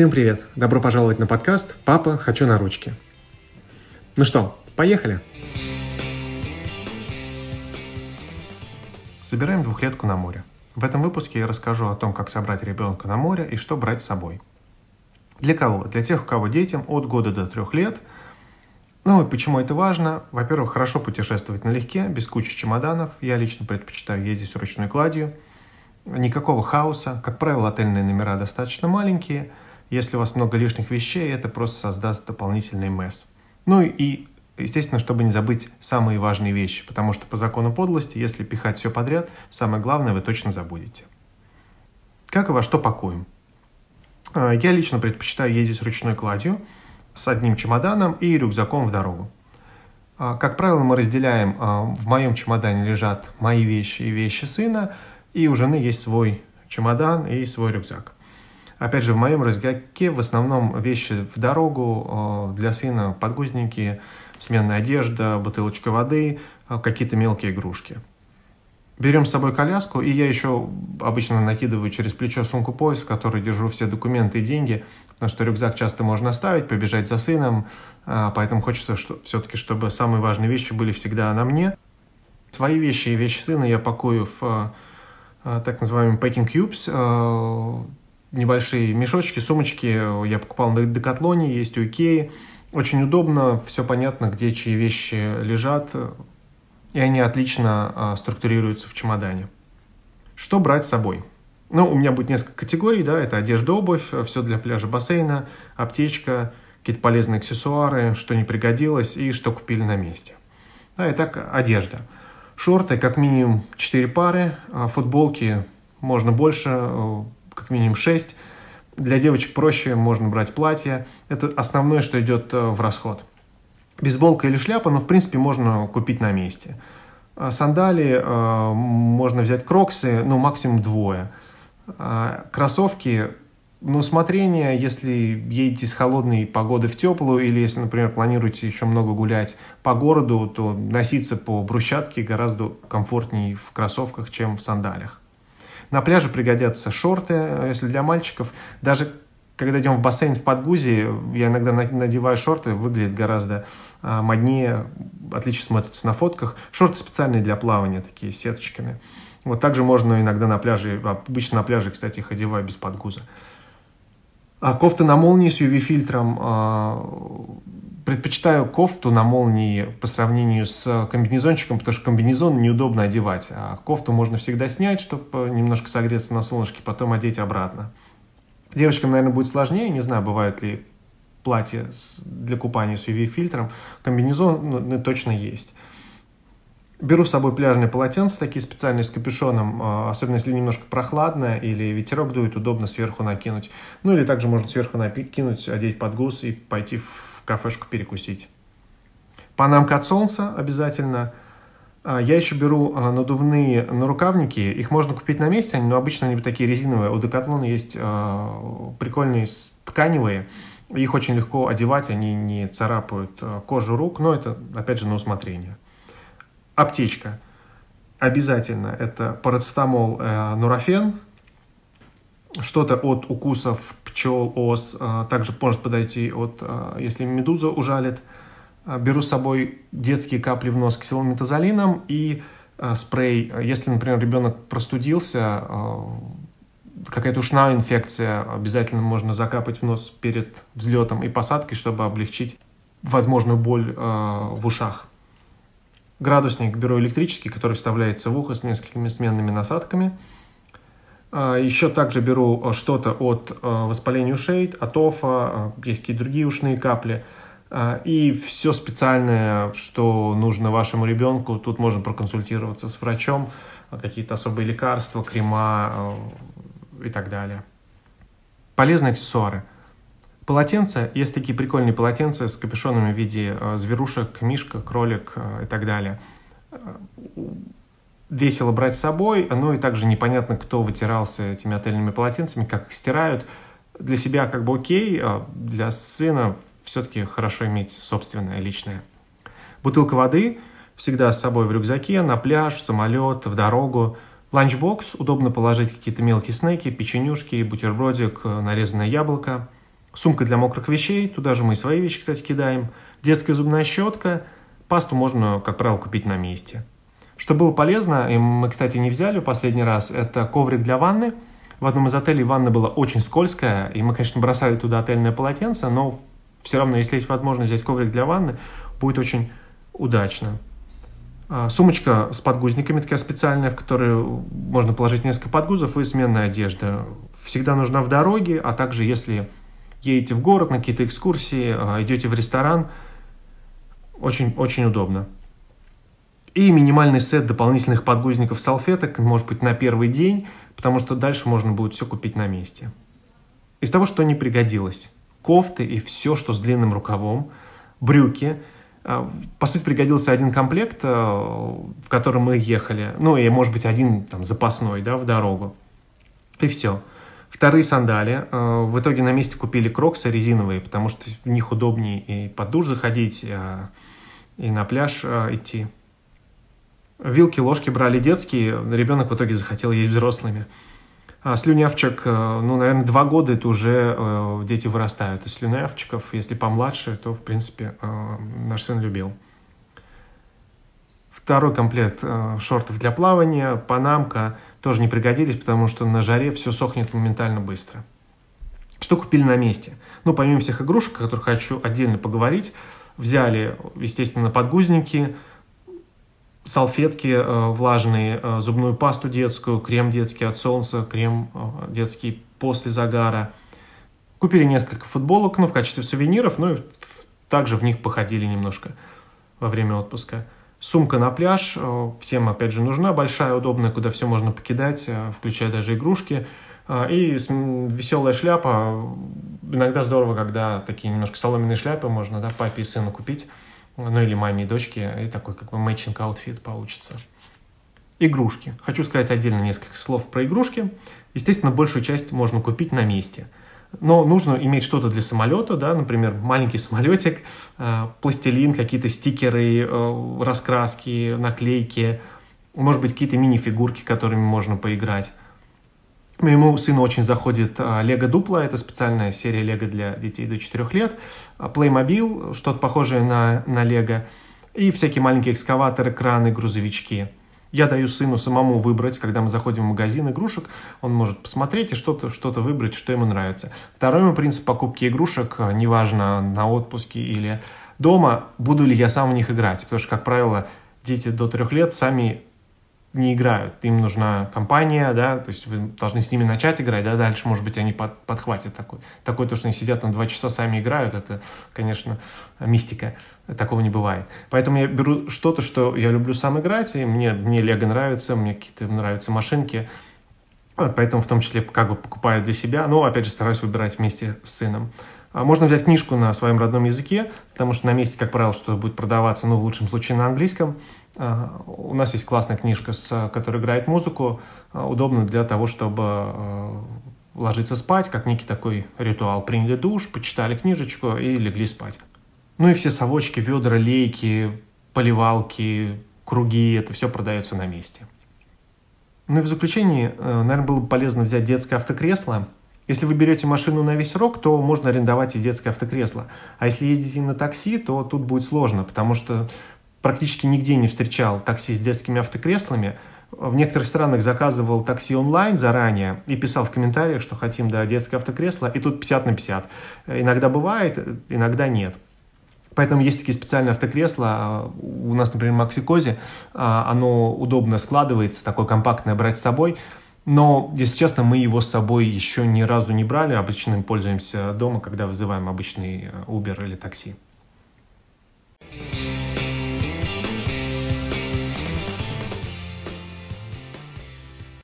Всем привет! Добро пожаловать на подкаст «Папа, хочу на ручки». Ну что, поехали? Собираем двухлетку на море. В этом выпуске я расскажу о том, как собрать ребенка на море и что брать с собой. Для кого? Для тех, у кого детям от года до трех лет. Ну и почему это важно? Во-первых, хорошо путешествовать налегке, без кучи чемоданов. Я лично предпочитаю ездить с ручной кладью. Никакого хаоса. Как правило, отельные номера достаточно маленькие – если у вас много лишних вещей, это просто создаст дополнительный месс. Ну и, естественно, чтобы не забыть самые важные вещи, потому что по закону подлости, если пихать все подряд, самое главное вы точно забудете. Как и во что пакуем? А, я лично предпочитаю ездить ручной кладью с одним чемоданом и рюкзаком в дорогу. А, как правило, мы разделяем, а, в моем чемодане лежат мои вещи и вещи сына, и у жены есть свой чемодан и свой рюкзак. Опять же, в моем рюкзаке в основном вещи в дорогу, э, для сына подгузники, сменная одежда, бутылочка воды, э, какие-то мелкие игрушки. Берем с собой коляску, и я еще обычно накидываю через плечо сумку-пояс, в которой держу все документы и деньги, потому что рюкзак часто можно оставить, побежать за сыном, э, поэтому хочется что, все-таки, чтобы самые важные вещи были всегда на мне. Свои вещи и вещи сына я пакую в так называемый packing cubes, небольшие мешочки, сумочки я покупал на Декатлоне, есть у Икеи. Очень удобно, все понятно, где чьи вещи лежат, и они отлично а, структурируются в чемодане. Что брать с собой? Ну, у меня будет несколько категорий, да, это одежда, обувь, все для пляжа, бассейна, аптечка, какие-то полезные аксессуары, что не пригодилось и что купили на месте. Да, итак, одежда. Шорты, как минимум 4 пары, а футболки можно больше, как минимум 6. Для девочек проще, можно брать платье. Это основное, что идет э, в расход. Бейсболка или шляпа, но в принципе можно купить на месте. А сандали э, можно взять кроксы, ну максимум двое. А кроссовки, ну усмотрение, если едете с холодной погоды в теплую, или если, например, планируете еще много гулять по городу, то носиться по брусчатке гораздо комфортнее в кроссовках, чем в сандалях. На пляже пригодятся шорты, э, если для мальчиков. Даже когда идем в бассейн в Подгузе, я иногда надеваю шорты, выглядит гораздо а, моднее, отлично смотрится на фотках. Шорты специальные для плавания, такие сеточками. Вот также можно иногда на пляже, обычно на пляже, кстати, их одеваю без подгуза. А кофта на молнии с UV-фильтром а, предпочитаю кофту на молнии по сравнению с комбинезончиком, потому что комбинезон неудобно одевать, а кофту можно всегда снять, чтобы немножко согреться на солнышке, потом одеть обратно. Девочкам, наверное, будет сложнее, не знаю, бывают ли платья для купания с UV-фильтром. Комбинезон ну, ну, точно есть. Беру с собой пляжные полотенца, такие специальные с капюшоном, а, особенно если немножко прохладно или ветерок дует, удобно сверху накинуть. Ну или также можно сверху накинуть, одеть под гус и пойти в кафешку перекусить. Панамка от солнца обязательно. А, я еще беру а, надувные нарукавники. Их можно купить на месте, но обычно они такие резиновые. У Decathlon есть а, прикольные тканевые. Их очень легко одевать, они не царапают кожу рук, но это, опять же, на усмотрение. Аптечка. Обязательно это парацетамол, э, нурофен, что-то от укусов пчел, ос, а, также может подойти от, а, если медуза ужалит. А, беру с собой детские капли в нос ксилометазолином и спрей. Если, например, ребенок простудился, какая-то ушная инфекция, обязательно можно закапать в нос перед взлетом и посадкой, чтобы облегчить возможную боль в ушах. Градусник беру электрический, который вставляется в ухо с несколькими сменными насадками – Еще также беру э, что-то от э, воспаления ушей, от ОФА, э, есть какие-то другие ушные капли. А, и все специальное, что нужно вашему ребенку, тут можно проконсультироваться с врачом, какие-то особые лекарства, крема и так далее. Полезные аксессуары. Полотенца, есть такие прикольные полотенца с капюшонами в виде зверушек, мишка, кролик и так далее весело брать с собой, ну и также непонятно, кто вытирался этими отельными полотенцами, как их стирают. Для себя как бы окей, а для сына все-таки хорошо иметь собственное, личное. Бутылка воды всегда с собой в рюкзаке, на пляж, в самолет, в дорогу. Ланчбокс, удобно положить какие-то мелкие снеки, печенюшки, бутербродик, нарезанное яблоко. Сумка для мокрых вещей, туда же мы свои вещи, кстати, кидаем. Детская зубная щетка, пасту можно, как правило, купить на месте. Что было полезно, и мы, кстати, не взяли в последний раз, это коврик для ванны. В одном из отелей ванна была очень скользкая, и мы, конечно, бросали туда отельное полотенце, но все равно, если есть возможность взять коврик для ванны, будет очень удачно. А, сумочка с подгузниками такая специальная, в которую можно положить несколько подгузов и сменная одежда. Всегда нужна в дороге, а также если едете в город на какие-то экскурсии, а, идете в ресторан, очень, очень удобно. И минимальный сет дополнительных подгузников салфеток, может быть, на первый день, потому что дальше можно будет все купить на месте. Из того, что не пригодилось. Кофты и все, что с длинным рукавом, брюки. А, по сути, пригодился один комплект, а, в котором мы ехали. Ну, и, может быть, один там запасной, да, в дорогу. И все. Вторые сандали. А, в итоге на месте купили кроксы резиновые, потому что в них удобнее и под душ заходить, и на пляж идти. Вилки, ложки брали детские, ребенок в итоге захотел есть взрослыми. А слюнявчик, э, ну, наверное, два года это уже э, дети вырастают. Из слюнявчиков, если помладше, то, в принципе, э, наш сын любил. Второй комплект шортов для плавания, панамка тоже не пригодились, потому что на жаре все сохнет моментально быстро. Что купили на месте? Ну, помимо всех игрушек, о которых хочу отдельно поговорить, взяли, естественно, подгузники, салфетки э, влажные, э, зубную пасту детскую, крем детский от солнца, крем э, детский после загара. Купили несколько футболок, ну, в качестве сувениров, ну, и также в них походили немножко во время отпуска. Сумка на пляж, всем, опять же, нужна, большая, удобная, куда все можно покидать, включая даже игрушки. И веселая шляпа. Иногда здорово, когда такие немножко соломенные шляпы можно, да, папе и сыну купить ну или маме и дочке, и такой как бы matching outfit получится. Игрушки. Хочу сказать отдельно несколько слов про игрушки. Естественно, большую часть можно купить на месте. Но нужно иметь что-то для самолета, да, например, маленький самолетик, э, пластилин, какие-то стикеры, э, раскраски, наклейки, может быть, какие-то мини-фигурки, которыми можно поиграть. Моему сыну очень заходит Лего Дупло, это специальная серия Лего для детей до 4 лет. Playmobil, что-то похожее на, на Лего. И всякие маленькие экскаваторы, краны, грузовички. Я даю сыну самому выбрать, когда мы заходим в магазин игрушек, он может посмотреть и что-то что выбрать, что ему нравится. Второй мой принцип покупки игрушек, неважно на отпуске или дома, буду ли я сам в них играть. Потому что, как правило, дети до трех лет сами не играют, им нужна компания, да, то есть вы должны с ними начать играть, да, дальше, может быть, они под, подхватят такой. Такое то, что они сидят на два часа, сами играют, это, конечно, мистика, такого не бывает. Поэтому я беру что-то, что я люблю сам играть, и мне, мне Лего нравится, мне какие-то нравятся машинки, поэтому в том числе как бы покупаю для себя, но, опять же, стараюсь выбирать вместе с сыном. А можно взять книжку на своем родном языке, потому что на месте, как правило, что будет продаваться, ну, в лучшем случае на английском, а, у нас есть классная книжка, с, которая играет музыку, а, удобно для того, чтобы а, ложиться спать, как некий такой ритуал. Приняли душ, почитали книжечку и легли спать. Ну и все совочки, ведра, лейки, поливалки, круги, это все продается на месте. Ну и в заключение, э, наверное, было бы полезно взять детское автокресло. Если вы берете машину на весь срок, то можно арендовать и детское автокресло. А если ездите на такси, то тут будет сложно, потому что практически нигде не встречал такси с детскими автокреслами. В некоторых странах заказывал такси онлайн заранее и писал в комментариях, что хотим да, детское автокресло, и тут 50 на 50. Иногда бывает, иногда нет. Поэтому есть такие специальные автокресла. У нас, например, в Максикозе оно удобно складывается, такое компактное брать с собой. Но, если честно, мы его с собой еще ни разу не брали. Обычно им пользуемся дома, когда вызываем обычный Uber или такси.